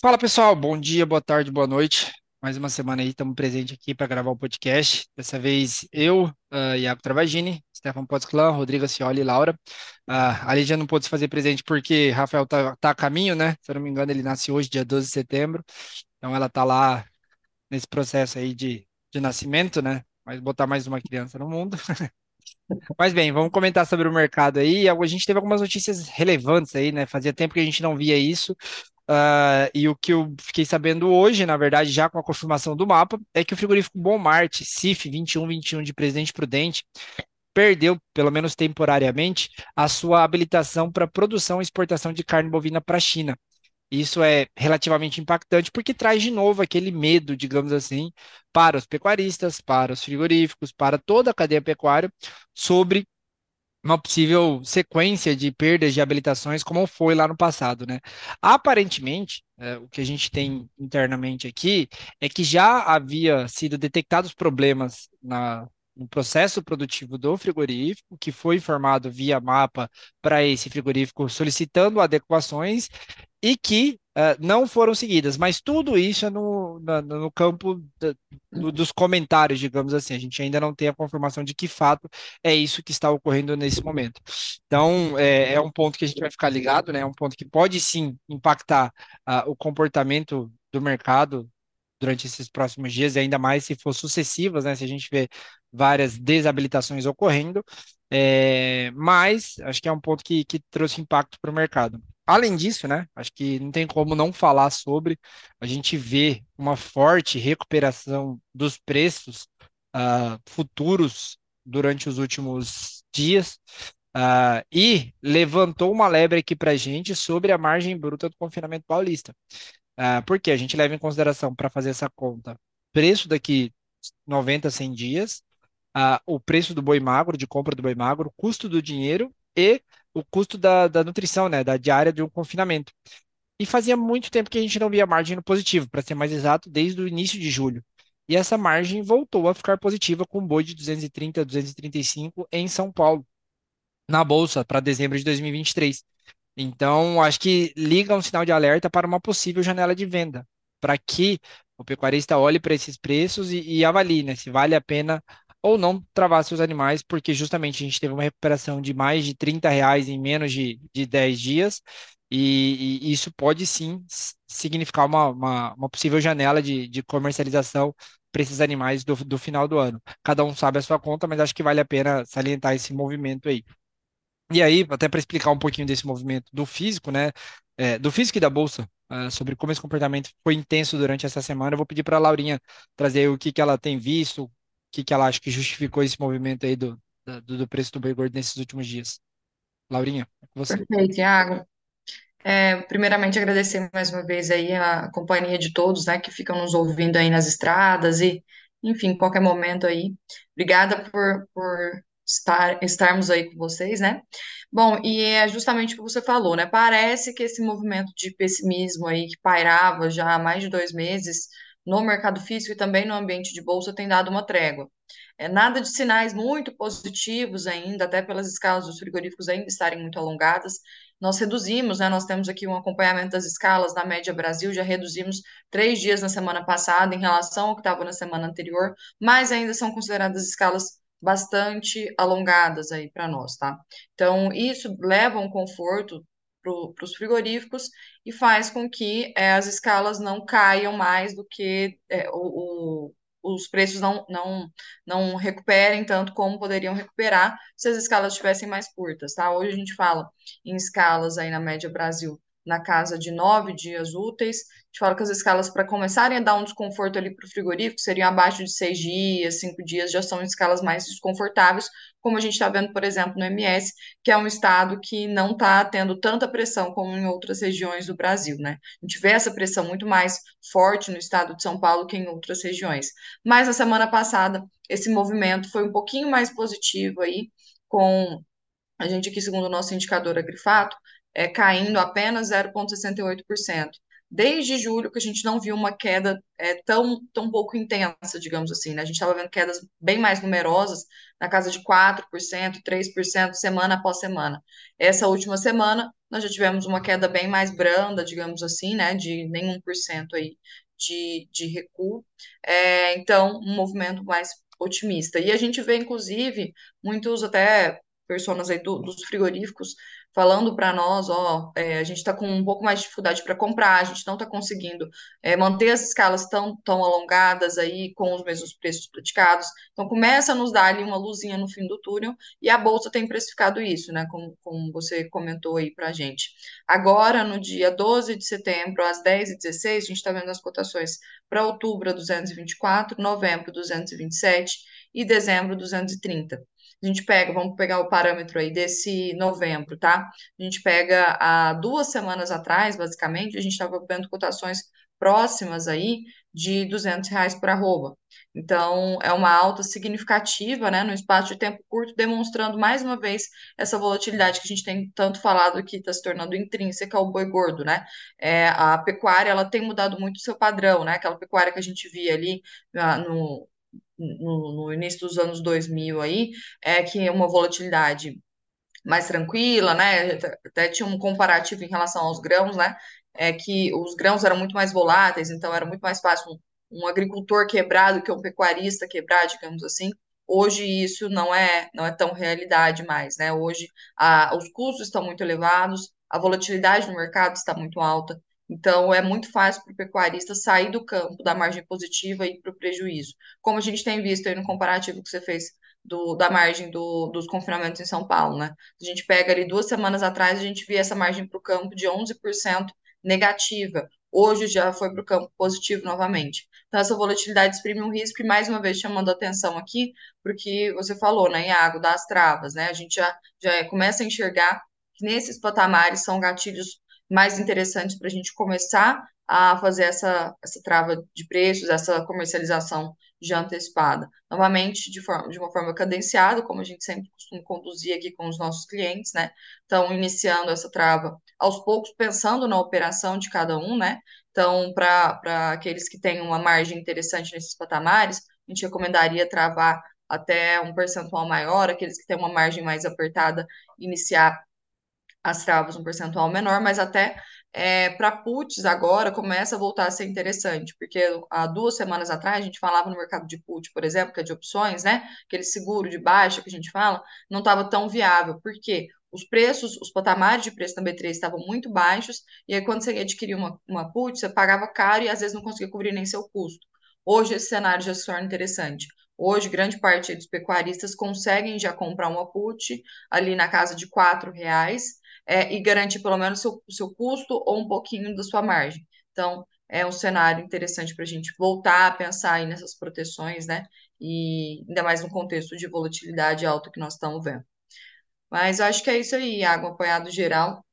Fala pessoal, bom dia, boa tarde, boa noite. Mais uma semana aí, estamos presentes aqui para gravar o podcast. Dessa vez eu, uh, Iago Travagini, Stefan Potzclan, Rodrigo Acioli e Laura. Uh, a Lídia não pôde se fazer presente porque Rafael tá, tá a caminho, né? Se eu não me engano, ele nasce hoje, dia 12 de setembro. Então ela tá lá nesse processo aí de, de nascimento, né? Mas botar mais uma criança no mundo. Mas bem, vamos comentar sobre o mercado aí. A gente teve algumas notícias relevantes aí, né? Fazia tempo que a gente não via isso. Uh, e o que eu fiquei sabendo hoje, na verdade, já com a confirmação do mapa, é que o frigorífico Bomart, CIF 2121 de Presidente Prudente, perdeu, pelo menos temporariamente, a sua habilitação para produção e exportação de carne bovina para a China. Isso é relativamente impactante porque traz de novo aquele medo, digamos assim, para os pecuaristas, para os frigoríficos, para toda a cadeia pecuária sobre uma possível sequência de perdas de habilitações, como foi lá no passado, né? Aparentemente, é, o que a gente tem internamente aqui é que já havia sido detectados problemas na, no processo produtivo do frigorífico, que foi informado via mapa para esse frigorífico solicitando adequações e que Uh, não foram seguidas, mas tudo isso é no, no, no campo do, dos comentários, digamos assim. A gente ainda não tem a confirmação de que fato é isso que está ocorrendo nesse momento. Então, é, é um ponto que a gente vai ficar ligado, né? É um ponto que pode sim impactar uh, o comportamento do mercado durante esses próximos dias, e ainda mais se for sucessivas, né? Se a gente vê várias desabilitações ocorrendo. É, mas acho que é um ponto que, que trouxe impacto para o mercado. Além disso, né, acho que não tem como não falar sobre, a gente vê uma forte recuperação dos preços uh, futuros durante os últimos dias uh, e levantou uma lebre aqui para a gente sobre a margem bruta do confinamento paulista. Uh, porque a gente leva em consideração para fazer essa conta preço daqui 90, 100 dias, uh, o preço do boi magro, de compra do boi magro, custo do dinheiro e o custo da, da nutrição, né, da diária de um confinamento. E fazia muito tempo que a gente não via margem no positivo, para ser mais exato, desde o início de julho. E essa margem voltou a ficar positiva com boi de 230 a 235 em São Paulo, na bolsa, para dezembro de 2023. Então, acho que liga um sinal de alerta para uma possível janela de venda, para que o pecuarista olhe para esses preços e, e avalie né, se vale a pena ou não travar seus animais, porque justamente a gente teve uma recuperação de mais de 30 reais em menos de, de 10 dias, e, e isso pode sim significar uma, uma, uma possível janela de, de comercialização para esses animais do, do final do ano. Cada um sabe a sua conta, mas acho que vale a pena salientar esse movimento aí. E aí, até para explicar um pouquinho desse movimento do físico, né? É, do físico e da bolsa, uh, sobre como esse comportamento foi intenso durante essa semana, eu vou pedir para a Laurinha trazer o que, que ela tem visto, que, que ela acha que justificou esse movimento aí do, do, do preço do boi gordo nesses últimos dias. Laurinha, é você. Perfeito, Thiago. É, primeiramente, agradecer mais uma vez aí a companhia de todos, né, que ficam nos ouvindo aí nas estradas e, enfim, qualquer momento aí. Obrigada por, por estar, estarmos aí com vocês, né? Bom, e é justamente o que você falou, né? Parece que esse movimento de pessimismo aí que pairava já há mais de dois meses no mercado físico e também no ambiente de bolsa tem dado uma trégua. É, nada de sinais muito positivos ainda, até pelas escalas dos frigoríficos ainda estarem muito alongadas. Nós reduzimos, né? Nós temos aqui um acompanhamento das escalas na média Brasil, já reduzimos três dias na semana passada em relação ao que estava na semana anterior, mas ainda são consideradas escalas bastante alongadas aí para nós, tá? Então, isso leva um conforto para os frigoríficos e faz com que é, as escalas não caiam mais do que é, o, o, os preços não, não, não recuperem tanto como poderiam recuperar se as escalas estivessem mais curtas, tá? Hoje a gente fala em escalas aí na média Brasil na casa de nove dias úteis. A gente fala que as escalas para começarem a dar um desconforto ali para o frigorífico seriam abaixo de seis dias, cinco dias, já são escalas mais desconfortáveis, como a gente está vendo, por exemplo, no MS, que é um estado que não está tendo tanta pressão como em outras regiões do Brasil, né? A gente vê essa pressão muito mais forte no estado de São Paulo que em outras regiões. Mas na semana passada, esse movimento foi um pouquinho mais positivo aí, com a gente aqui, segundo o nosso indicador agrifato, é, caindo apenas 0,68%. Desde julho que a gente não viu uma queda é, tão, tão pouco intensa, digamos assim, né? A gente estava vendo quedas bem mais numerosas, na casa de 4%, 3% semana após semana. Essa última semana, nós já tivemos uma queda bem mais branda, digamos assim, né? De nenhum por cento aí de, de recuo. É, então, um movimento mais otimista. E a gente vê, inclusive, muitos até pessoas aí do, dos frigoríficos falando para nós, ó, é, a gente está com um pouco mais de dificuldade para comprar, a gente não está conseguindo é, manter as escalas tão, tão alongadas aí com os mesmos preços praticados. Então começa a nos dar ali uma luzinha no fim do túnel e a bolsa tem precificado isso, né? Como, como você comentou aí para a gente. Agora, no dia 12 de setembro, às 10h16, a gente está vendo as cotações para outubro 224, novembro 227 e dezembro 230. A gente pega, vamos pegar o parâmetro aí desse novembro, tá? A gente pega há duas semanas atrás, basicamente, a gente estava vendo cotações próximas aí de 200 reais por arroba. Então, é uma alta significativa, né, no espaço de tempo curto, demonstrando mais uma vez essa volatilidade que a gente tem tanto falado que está se tornando intrínseca ao boi gordo, né? É, a pecuária, ela tem mudado muito o seu padrão, né? Aquela pecuária que a gente via ali uh, no, no, no início dos anos 2000 aí, é que uma volatilidade mais tranquila, né? Até tinha um comparativo em relação aos grãos, né? É que os grãos eram muito mais voláteis, então era muito mais fácil um, um agricultor quebrado que um pecuarista quebrar, digamos assim. Hoje isso não é não é tão realidade mais, né? Hoje a, os custos estão muito elevados, a volatilidade no mercado está muito alta, então, é muito fácil para o pecuarista sair do campo da margem positiva e ir para o prejuízo. Como a gente tem visto aí no comparativo que você fez do, da margem do, dos confinamentos em São Paulo, né? A gente pega ali duas semanas atrás, a gente via essa margem para o campo de 11% negativa. Hoje já foi para o campo positivo novamente. Então, essa volatilidade exprime um risco, e mais uma vez chamando atenção aqui, porque você falou, né, Iago, das travas, né? A gente já, já começa a enxergar que nesses patamares são gatilhos mais interessantes para a gente começar a fazer essa, essa trava de preços, essa comercialização já antecipada. Novamente, de, forma, de uma forma cadenciada, como a gente sempre costuma conduzir aqui com os nossos clientes, né? Então, iniciando essa trava aos poucos, pensando na operação de cada um, né? Então, para aqueles que têm uma margem interessante nesses patamares, a gente recomendaria travar até um percentual maior, aqueles que têm uma margem mais apertada, iniciar as travas um percentual menor, mas até é, para puts agora começa a voltar a ser interessante, porque há duas semanas atrás a gente falava no mercado de put, por exemplo, que é de opções, né? Aquele seguro de baixa que a gente fala, não estava tão viável. Por quê? Os preços, os patamares de preço da B3 estavam muito baixos, e aí quando você adquiria uma, uma put, você pagava caro e às vezes não conseguia cobrir nem seu custo. Hoje esse cenário já se torna interessante. Hoje, grande parte dos pecuaristas conseguem já comprar uma put ali na casa de R$ reais é, e garantir pelo menos o seu, seu custo ou um pouquinho da sua margem. Então, é um cenário interessante para a gente voltar a pensar aí nessas proteções, né? E ainda mais no contexto de volatilidade alta que nós estamos vendo. Mas eu acho que é isso aí, água apoiado geral.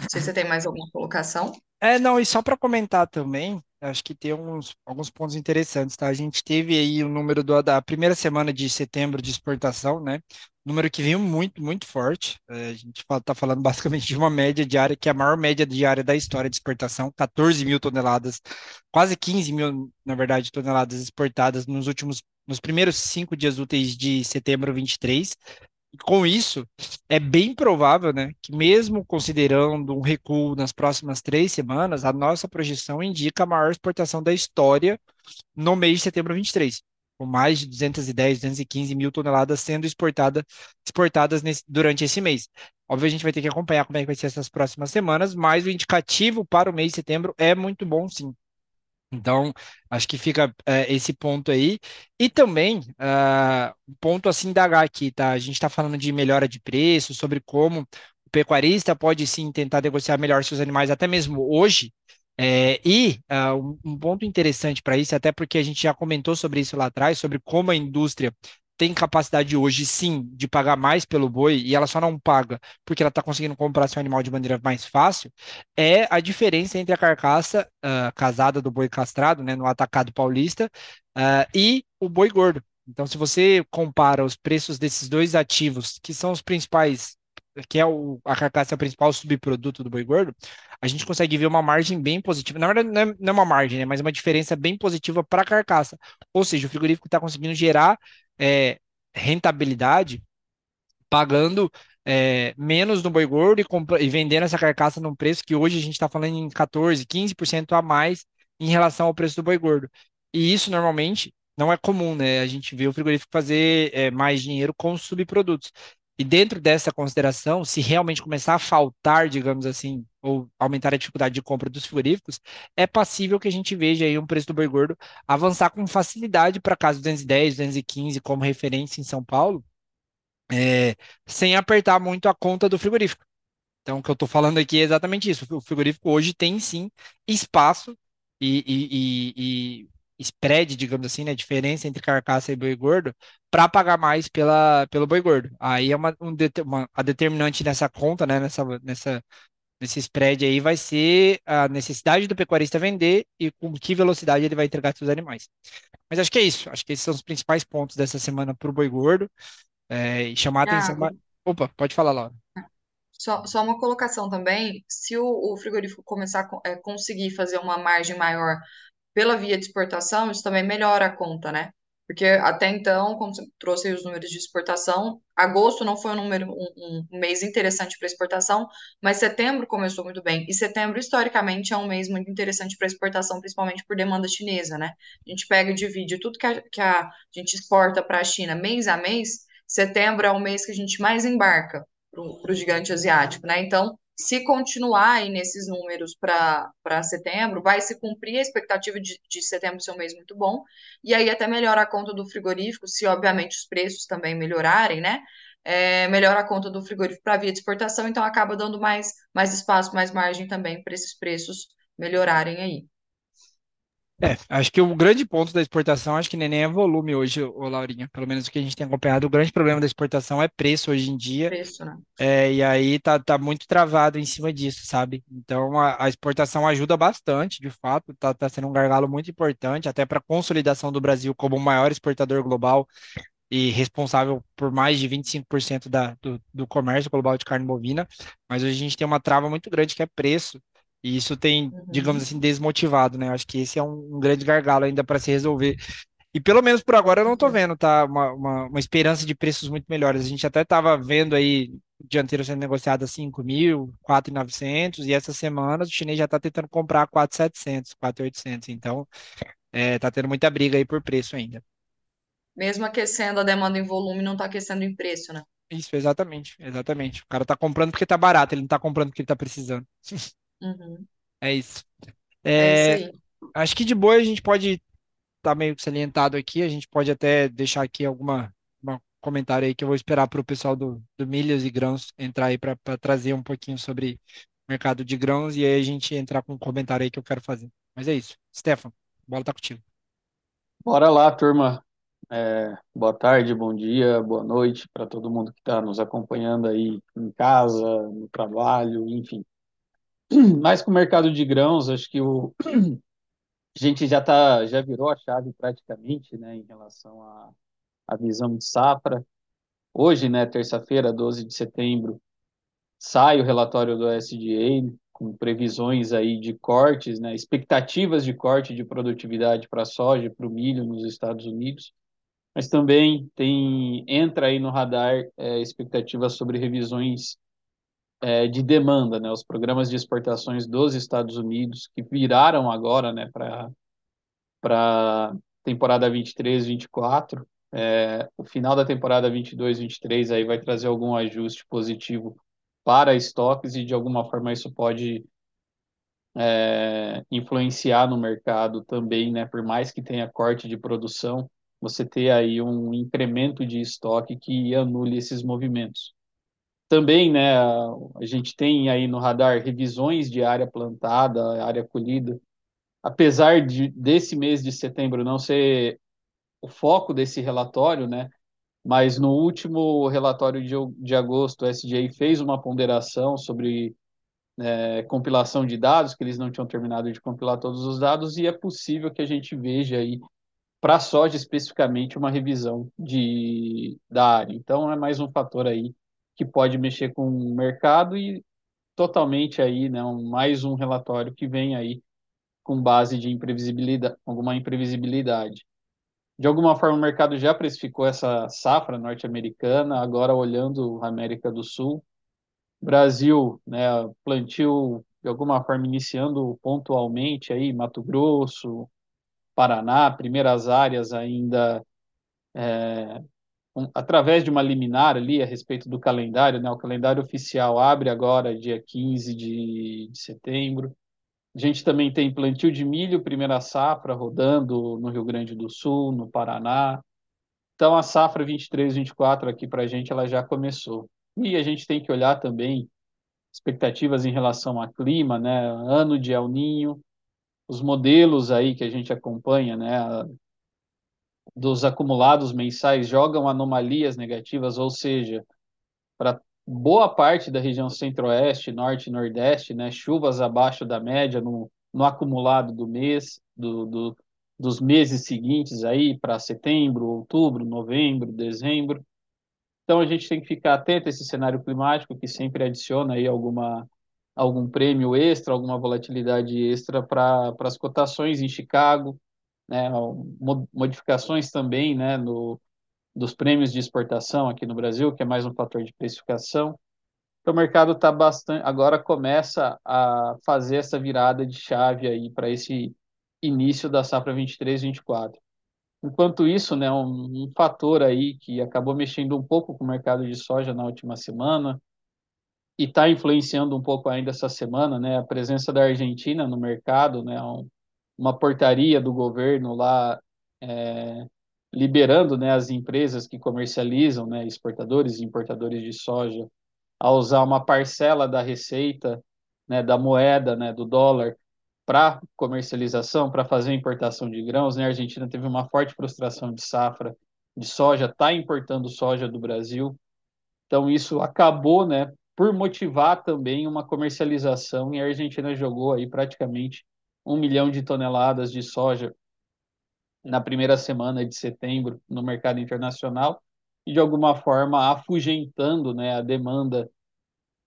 Não sei se você tem mais alguma colocação. É, não, e só para comentar também, acho que tem uns, alguns pontos interessantes, tá? A gente teve aí o número do, da primeira semana de setembro de exportação, né? Número que veio muito, muito forte. É, a gente está falando basicamente de uma média diária, que é a maior média diária da história de exportação, 14 mil toneladas, quase 15 mil, na verdade, toneladas exportadas nos últimos, nos primeiros cinco dias úteis de setembro 23 com isso, é bem provável, né, que mesmo considerando um recuo nas próximas três semanas, a nossa projeção indica a maior exportação da história no mês de setembro 23, com mais de 210, 215 mil toneladas sendo exportada, exportadas nesse, durante esse mês. Óbvio, a gente vai ter que acompanhar como é que vai ser essas próximas semanas, mas o indicativo para o mês de setembro é muito bom, sim. Então, acho que fica é, esse ponto aí. E também, uh, ponto assim da H aqui, tá? A gente está falando de melhora de preço, sobre como o pecuarista pode sim tentar negociar melhor seus animais, até mesmo hoje. É, e uh, um, ponto interessante para isso, até porque a gente já comentou sobre isso lá atrás, sobre como a indústria tem capacidade hoje, sim, de pagar mais pelo boi e ela só não paga porque ela está conseguindo comprar seu animal de maneira mais fácil, é a diferença entre a carcaça uh, casada do boi castrado, né, no atacado paulista, uh, e o boi gordo. Então, se você compara os preços desses dois ativos, que são os principais que é o, a carcaça é principal subproduto do boi gordo, a gente consegue ver uma margem bem positiva. Na verdade, não é, não é uma margem, né, mas uma diferença bem positiva para a carcaça. Ou seja, o frigorífico está conseguindo gerar é, rentabilidade pagando é, menos no boi gordo e, e, vendendo essa carcaça num preço que hoje a gente está falando em 14, 15% a mais em relação ao preço do boi gordo. E isso normalmente não é comum, né? A gente vê o frigorífico fazer é, mais dinheiro com subprodutos. E dentro dessa consideração, se realmente começar a faltar, digamos assim, ou aumentar a dificuldade de compra dos frigoríficos, é passível que a gente veja aí um preço do boi gordo avançar com facilidade para casa 210, 215 como referência em São Paulo, é, sem apertar muito a conta do frigorífico. Então, o que eu estou falando aqui é exatamente isso. O frigorífico hoje tem sim espaço e, e, e, e spread, digamos assim, né, diferença entre carcaça e boi gordo, para pagar mais pela, pelo boi gordo. Aí é uma, um, uma, a determinante nessa conta, né, nessa, nessa, nesse spread aí, vai ser a necessidade do pecuarista vender e com que velocidade ele vai entregar seus animais. Mas acho que é isso. Acho que esses são os principais pontos dessa semana para o boi gordo. É, e chamar a atenção. Thiago, Opa, pode falar, Laura. só, só uma colocação também, se o, o frigorífico começar a é, conseguir fazer uma margem maior pela via de exportação, isso também melhora a conta, né? Porque até então, como você trouxe os números de exportação, agosto não foi um número, um, um mês interessante para exportação, mas setembro começou muito bem. E setembro, historicamente, é um mês muito interessante para exportação, principalmente por demanda chinesa, né? A gente pega e divide tudo que a, que a gente exporta para a China mês a mês, setembro é o mês que a gente mais embarca para o gigante asiático, né? Então, se continuar aí nesses números para setembro, vai se cumprir a expectativa de, de setembro ser um mês muito bom, e aí até melhora a conta do frigorífico, se obviamente os preços também melhorarem, né? É, melhora a conta do frigorífico para via de exportação, então acaba dando mais, mais espaço, mais margem também para esses preços melhorarem aí. É, acho que o grande ponto da exportação, acho que nem é volume hoje, ô Laurinha. Pelo menos o que a gente tem acompanhado, o grande problema da exportação é preço hoje em dia. Preço, né? É, e aí tá, tá muito travado em cima disso, sabe? Então a, a exportação ajuda bastante, de fato, tá, tá sendo um gargalo muito importante, até para a consolidação do Brasil como o maior exportador global e responsável por mais de 25% da, do, do comércio global de carne bovina. Mas hoje a gente tem uma trava muito grande que é preço. E isso tem, digamos Uhum, assim, desmotivado, né? Acho que esse é um, um grande gargalo ainda para se resolver. E pelo menos por agora eu não tô vendo, tá? Uma, uma, uma esperança de preços muito melhores. A gente até tava vendo aí o dianteiro sendo negociado a 5 mil, 4.900, e essa semana o chinês já tá tentando comprar a 4.700, 4.800. Então, é, tá tendo muita briga aí por preço ainda. Mesmo aquecendo a demanda em volume, não está aquecendo em preço, né? Isso, exatamente, exatamente. O cara tá comprando porque tá barato, ele não tá comprando porque ele tá precisando. Uhum. É isso. É isso É, aí. acho que de boa a gente pode tá meio que salientado aqui, a gente pode até deixar aqui alguma uma comentário aí que eu vou esperar para o pessoal do, do Milhas e Grãos entrar aí para trazer um pouquinho sobre o mercado de grãos e aí a gente entrar com um comentário aí que eu quero fazer. Mas é isso. Stefan, a bola tá contigo. Bora lá, turma. É, boa tarde, bom dia, boa noite para todo mundo que está nos acompanhando aí em casa, no trabalho, enfim. Mais com o mercado de grãos, acho que o, a gente já tá, já virou a chave praticamente, né, em relação à, à visão de safra. Hoje, né, terça-feira, 12 de setembro, sai o relatório do SDA com previsões aí de cortes, né, expectativas de corte de produtividade para a soja e para o milho nos Estados Unidos. mas também tem entra aí no radar é, expectativas sobre revisões é, de demanda, né? Os programas de exportações dos Estados Unidos que viraram agora, né, para para temporada 23, 24. É, o final da temporada 22, 23 aí vai trazer algum ajuste positivo para estoques e de alguma forma isso pode é, influenciar no mercado também, né? Por mais que tenha corte de produção, você ter aí um incremento de estoque que anule esses movimentos. Também, né, a, gente tem aí no radar revisões de área plantada, área colhida. Apesar de desse mês de setembro não ser o foco desse relatório, né, mas no último relatório de, de agosto, o SDA fez uma ponderação sobre é, compilação de dados, que eles não tinham terminado de compilar todos os dados, e é possível que a gente veja aí, para soja especificamente, uma revisão de, da área. Então, é mais um fator aí que pode mexer com o mercado e totalmente aí, né, um, mais um relatório que vem aí com base de imprevisibilidade, alguma imprevisibilidade. De alguma forma, o mercado já precificou essa safra norte-americana, agora olhando a América do Sul. Brasil, né, plantio de alguma forma iniciando pontualmente aí, Mato Grosso, Paraná, primeiras áreas ainda é, um, através de uma liminar ali a respeito do calendário, né, o calendário oficial abre agora dia 15 de, de setembro. A gente também tem plantio de milho, primeira safra, rodando no Rio Grande do Sul, no Paraná. Então, a safra 23, 24 aqui para a gente, ela já começou. E a gente tem que olhar também expectativas em relação a clima, né? Ano de El Ninho, os modelos aí que a gente acompanha, né? Dos acumulados mensais jogam anomalias negativas, ou seja, para boa parte da região centro-oeste, norte e nordeste, né, chuvas abaixo da média no, no acumulado do mês, do, do dos meses seguintes aí para setembro, outubro, novembro, dezembro. Então a gente tem que ficar atento a esse cenário climático que sempre adiciona aí alguma algum prêmio extra, alguma volatilidade extra para as cotações em Chicago, né, modificações também, né, no dos prêmios de exportação aqui no Brasil, que é mais um fator de precificação. Então, o mercado está bastante. Agora começa a fazer essa virada de chave aí para esse início da safra 23-24. Enquanto isso, né, um, um, fator aí que acabou mexendo um pouco com o mercado de soja na última semana e está influenciando um pouco ainda essa semana, né, a presença da Argentina no mercado, né, um, uma portaria do governo lá é, liberando né, as empresas que comercializam, né, exportadores e importadores de soja, a usar uma parcela da receita, né, da moeda, né, do dólar, para comercialização, para fazer importação de grãos. Né? A Argentina teve uma forte frustração de safra de soja, está importando soja do Brasil. Então, isso acabou né, por motivar também uma comercialização, e a Argentina jogou aí praticamente um milhão de toneladas de soja na primeira semana de setembro no mercado internacional e de alguma forma afugentando né, a demanda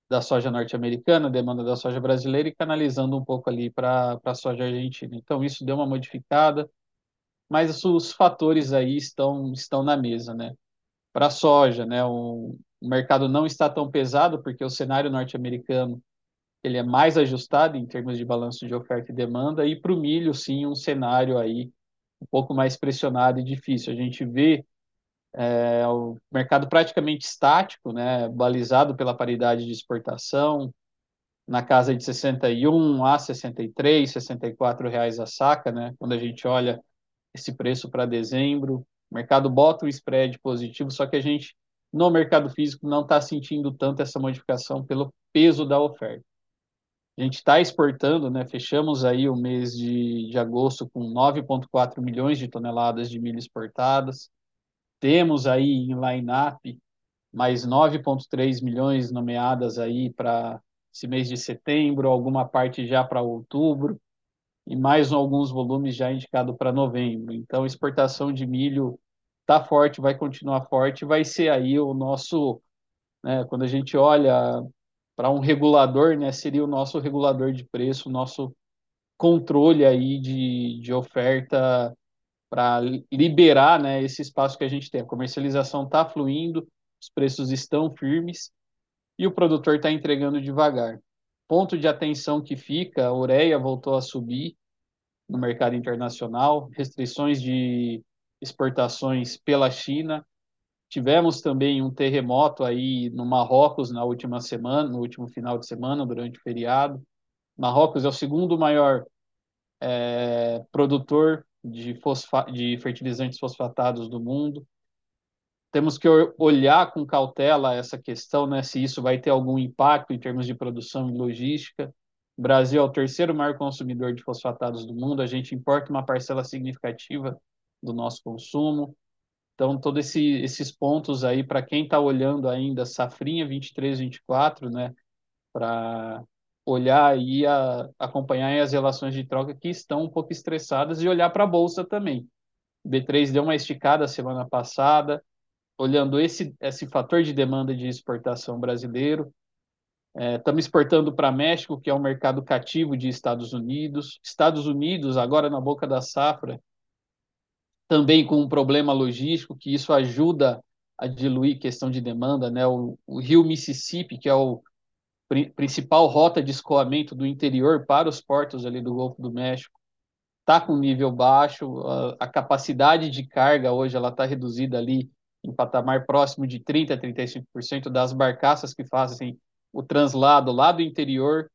da soja norte-americana, a demanda da soja brasileira e canalizando um pouco ali para a soja argentina. Então isso deu uma modificada, mas os fatores aí estão estão na mesa, né? Para a soja, né, o, mercado não está tão pesado porque o cenário norte-americano ele é mais ajustado em termos de balanço de oferta e demanda e para o milho sim um cenário aí um pouco mais pressionado e difícil. A gente vê é, o mercado praticamente estático, né, balizado pela paridade de exportação, na casa de 61 a 63, 64 reais a saca, né, quando a gente olha esse preço para dezembro. O mercado bota um spread positivo, só que a gente, no mercado físico, não está sentindo tanto essa modificação pelo peso da oferta. A gente está exportando, né? Fechamos aí o mês de, de agosto com 9,4 milhões de toneladas de milho exportadas. Temos aí em line-up mais 9,3 milhões nomeadas aí para esse mês de setembro, alguma parte já para outubro e mais alguns volumes já indicados para novembro. Então, exportação de milho está forte, vai continuar forte, vai ser aí o nosso, né, quando a gente olha para um regulador, né, seria o nosso regulador de preço, o nosso controle aí de, de oferta para liberar né, esse espaço que a gente tem. A comercialização está fluindo, os preços estão firmes e o produtor está entregando devagar. Ponto de atenção que fica, a ureia voltou a subir no mercado internacional, restrições de exportações pela China, Tivemos também um terremoto aí no Marrocos na última semana, no último final de semana, durante o feriado. Marrocos é o segundo maior é, produtor de, fosfa de fertilizantes fosfatados do mundo. Temos que olhar com cautela essa questão, né, se isso vai ter algum impacto em termos de produção e logística. O Brasil é o terceiro maior consumidor de fosfatados do mundo, a gente importa uma parcela significativa do nosso consumo. Então, todos esse, esses pontos aí, para quem está olhando ainda safrinha 23, 24, né, para olhar e acompanhar as relações de troca que estão um pouco estressadas e olhar para a bolsa também. B3 deu uma esticada semana passada, olhando esse, esse fator de demanda de exportação brasileiro. Estamos é, exportando para México, que é um mercado cativo de Estados Unidos. Estados Unidos, agora na boca da safra, também com um problema logístico, que isso ajuda a diluir questão de demanda. Né? O, o rio Mississippi, que é o principal rota de escoamento do interior para os portos ali do Golfo do México, está com nível baixo, a, a, capacidade de carga hoje ela está reduzida ali em patamar próximo de 30% a 35% das barcaças que fazem o translado lá do interior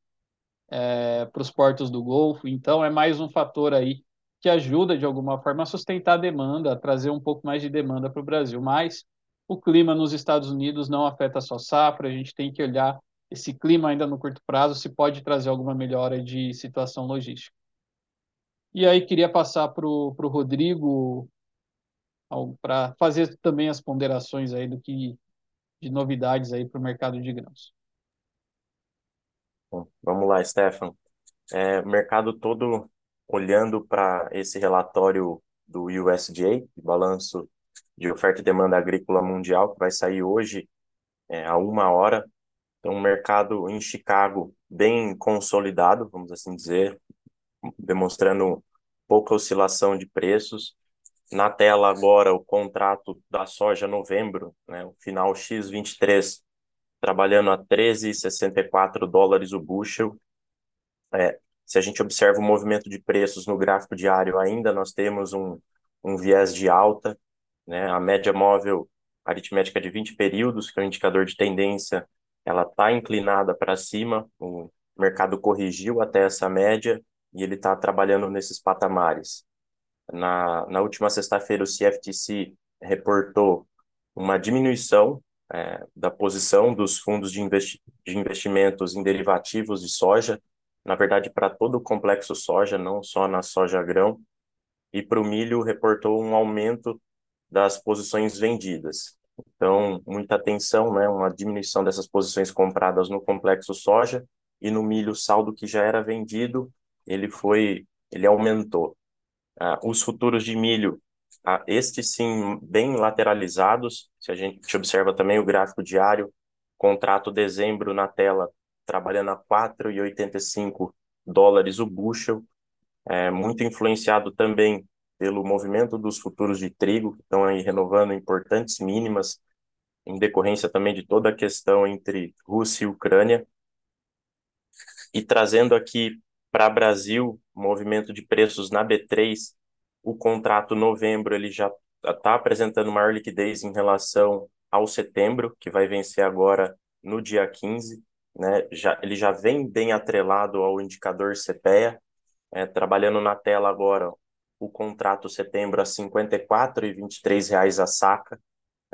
é, para os portos do Golfo. Então, é mais um fator aí que ajuda, de alguma forma, a sustentar a demanda, a trazer um pouco mais de demanda para o Brasil. Mas o clima nos Estados Unidos não afeta só safra, a gente tem que olhar esse clima ainda no curto prazo, se pode trazer alguma melhora de situação logística. E aí queria passar para o Rodrigo para fazer também as ponderações aí do que de novidades aí para o mercado de grãos. Bom, vamos lá, Stefan. É, o mercado todo olhando para esse relatório do USDA, balanço de oferta e demanda agrícola mundial, que vai sair hoje é, a uma hora. Então, um mercado em Chicago bem consolidado, vamos assim dizer, demonstrando pouca oscilação de preços. Na tela agora o contrato da soja novembro, né, o final X23, trabalhando a 13,64 dólares o bushel. É, se a gente observa o movimento de preços no gráfico diário, ainda nós temos um, um viés de alta. Né? A média móvel aritmética de 20 períodos, que é um indicador de tendência, ela está inclinada para cima. O mercado corrigiu até essa média e ele está trabalhando nesses patamares. Na, na última sexta-feira, o CFTC reportou uma diminuição é, da posição dos fundos de, investi de investimentos em derivativos de soja, na verdade, para todo o complexo soja, não só na soja grão, e para o milho reportou um aumento das posições vendidas. Então, muita atenção, né, uma diminuição dessas posições compradas no complexo soja e no milho saldo que já era vendido, ele foi, ele aumentou. Ah, os futuros de milho, ah, estes sim bem lateralizados, se a gente observa também o gráfico diário, contrato dezembro na tela, trabalhando a 4,85 dólares o bushel, é, muito influenciado também pelo movimento dos futuros de trigo, que estão aí renovando importantes mínimas, em decorrência também de toda a questão entre Rússia e Ucrânia, e trazendo aqui para Brasil, movimento de preços na B3, o contrato novembro ele já está apresentando maior liquidez em relação ao setembro, que vai vencer agora no dia 15, né? Já, ele já vem bem atrelado ao indicador CPEA, é, trabalhando na tela agora o contrato setembro a 54,23 reais a saca,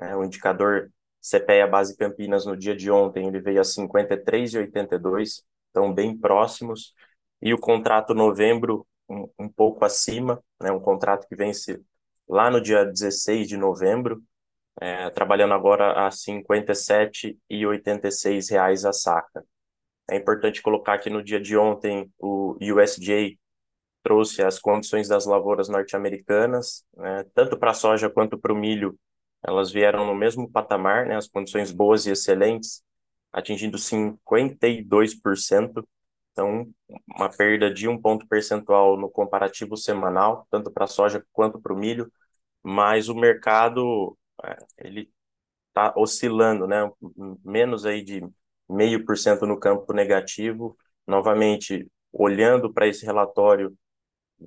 é, o indicador CPEA base Campinas no dia de ontem ele veio a 53,82, então bem próximos, e o contrato novembro um, um pouco acima, né, um contrato que vence lá no dia 16 de novembro, é, trabalhando agora a 57,86 reais a saca. É importante colocar que no dia de ontem o USDA trouxe as condições das lavouras norte-americanas, né, tanto para a soja quanto para o milho, elas vieram no mesmo patamar, né, as condições boas e excelentes, atingindo 52%, então uma perda de um ponto percentual no comparativo semanal, tanto para a soja quanto para o milho, mas o mercado ele está oscilando, né, menos aí de meio por cento no campo negativo, novamente olhando para esse relatório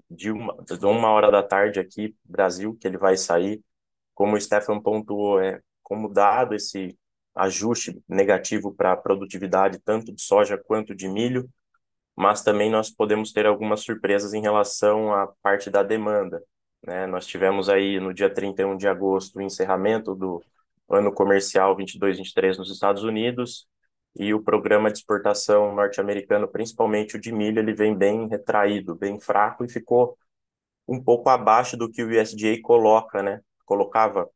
de uma, de uma hora da tarde aqui, Brasil, que ele vai sair, como o Stefan pontuou, é, como dado esse ajuste negativo para a produtividade, tanto de soja quanto de milho, mas também nós podemos ter algumas surpresas em relação à parte da demanda. Né? Nós tivemos aí no dia 31 de agosto o encerramento do ano comercial 22-23 nos Estados Unidos, e o programa de exportação norte-americano, principalmente o de milho, ele vem bem retraído, bem fraco e ficou um pouco abaixo do que o USDA coloca, né? Colocava,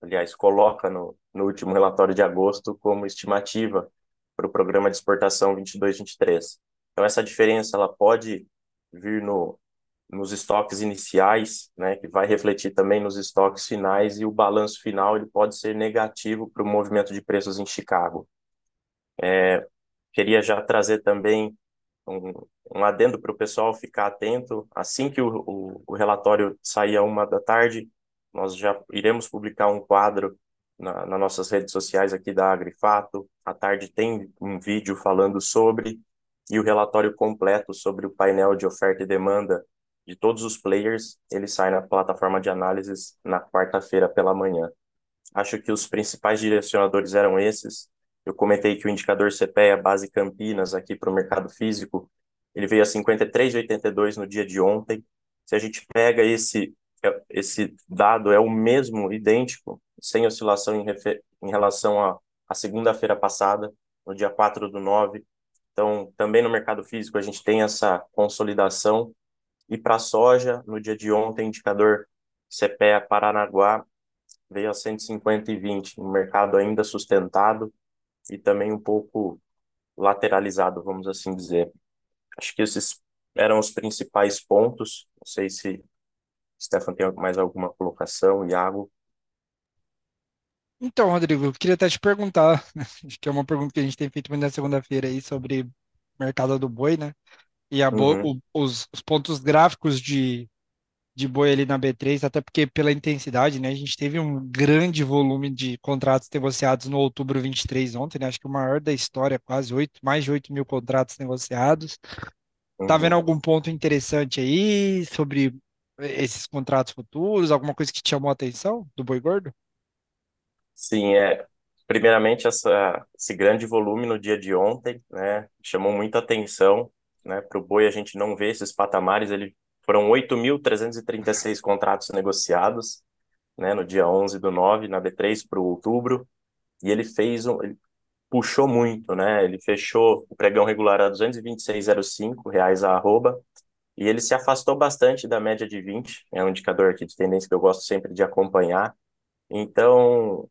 aliás, coloca no, no último relatório de agosto como estimativa para o programa de exportação 22-23. Então essa diferença ela pode vir no nos estoques iniciais, né, que vai refletir também nos estoques finais e o balanço final ele pode ser negativo para o movimento de preços em Chicago. É, queria já trazer também um, um adendo para o pessoal ficar atento. Assim que o, o, o relatório sair a uma da tarde, nós já iremos publicar um quadro na, nas nossas redes sociais aqui da Agrifato. À tarde tem um vídeo falando sobre e o relatório completo sobre o painel de oferta e demanda de todos os players, ele sai na plataforma de análises na quarta-feira pela manhã. Acho que os principais direcionadores eram esses. Eu comentei que o indicador CPEA base Campinas aqui para o mercado físico, ele veio a 53,82 no dia de ontem. Se a gente pega esse esse dado é o mesmo, idêntico, sem oscilação em, em relação à, à segunda-feira passada, no dia 4 do 9. Então, também no mercado físico, a gente tem essa consolidação e para a soja, no dia de ontem, indicador CPEA Paranaguá veio a 150,20, um mercado ainda sustentado e também um pouco lateralizado, vamos assim dizer. Acho que esses eram os principais pontos. Não sei se Stefan tem mais alguma colocação, Iago. Então, Rodrigo, eu queria até te perguntar, acho que é uma pergunta que a gente tem feito muito na segunda-feira aí sobre mercado do boi, né? E a uhum. o, os, os, pontos gráficos de, de boi ali na B3, até porque pela intensidade, né? A gente teve um grande volume de contratos negociados no outubro 23 ontem, né? Acho que o maior da história, quase 8, mais de 8 mil contratos negociados. Uhum. Tá vendo algum ponto interessante aí sobre esses contratos futuros? Alguma coisa que te chamou a atenção do boi gordo? Sim, é. Primeiramente, essa, esse grande volume no dia de ontem, né? Chamou muita atenção né? Para o boi a gente não vê esses patamares, ele foram 8.336 contratos negociados, né, no dia 11 do 9, na B3 para outubro, e ele fez um, ele puxou muito, né? Ele fechou o pregão regular a 226,05 reais a arroba, e ele se afastou bastante da média de 20, é um indicador aqui de tendência que eu gosto sempre de acompanhar. Então,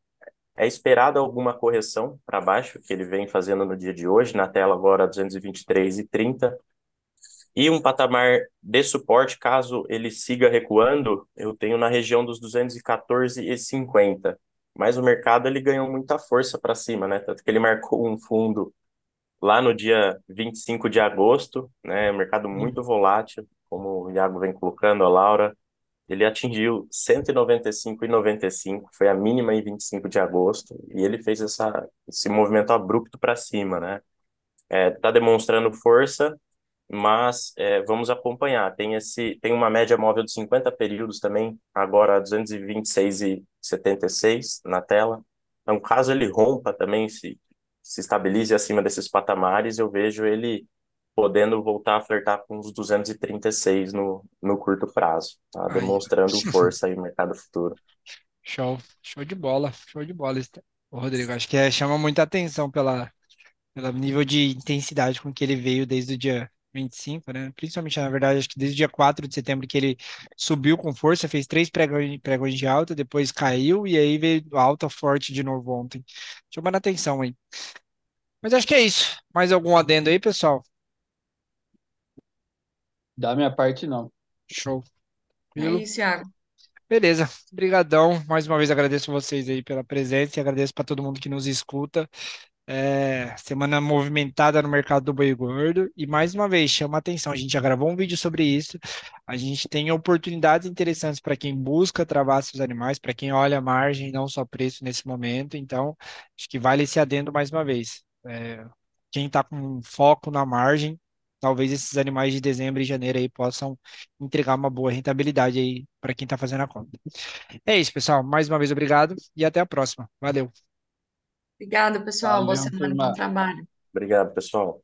é esperado alguma correção para baixo, que ele vem fazendo no dia de hoje, na tela agora 223,30. E um patamar de suporte, caso ele siga recuando, eu tenho na região dos 214,50. Mas o mercado ele ganhou muita força para cima, né? Tanto que ele marcou um fundo lá no dia 25 de agosto, né? Mercado muito volátil, como o Iago vem colocando, a Laura, ele atingiu 195,95, foi a mínima em 25 de agosto, e ele fez essa, esse movimento abrupto para cima, né? Está é, tá demonstrando força, mas é, vamos acompanhar. Tem, esse, tem uma média móvel de 50 períodos também, agora 226,76 na tela. Então, caso ele rompa também, se, se estabilize acima desses patamares, eu vejo ele podendo voltar a flertar com os 236 no, no curto prazo, tá? Demonstrando força aí no mercado futuro. Show, show de bola, show de bola, Rodrigo. Acho que é, chama muita atenção pela, pelo nível de intensidade com que ele veio desde o dia 25, né? Principalmente, na verdade, acho que desde o dia 4 de setembro que ele subiu com força, fez três pregões, pregões de alta, depois caiu e aí veio alta forte de novo ontem. Chamando atenção aí. Mas acho que é isso. Mais algum adendo aí, pessoal? Da minha parte, não. Show. É isso, Thiago. Beleza, brigadão. Mais uma vez agradeço vocês aí pela presença e agradeço para todo mundo que nos escuta. É, semana movimentada no mercado do boi gordo. E mais uma vez, chama atenção, a gente já gravou um vídeo sobre isso. A gente tem oportunidades interessantes para quem busca travar seus animais, para quem olha a margem, não só preço nesse momento. Então, acho que vale esse adendo mais uma vez. É, quem está com foco na margem, talvez esses animais de dezembro e janeiro aí possam entregar uma boa rentabilidade aí para quem está fazendo a conta. É isso, pessoal. Mais uma vez, obrigado e até a próxima. Valeu. Obrigada, pessoal. Valeu, Boa semana, bom trabalho. Obrigado, pessoal.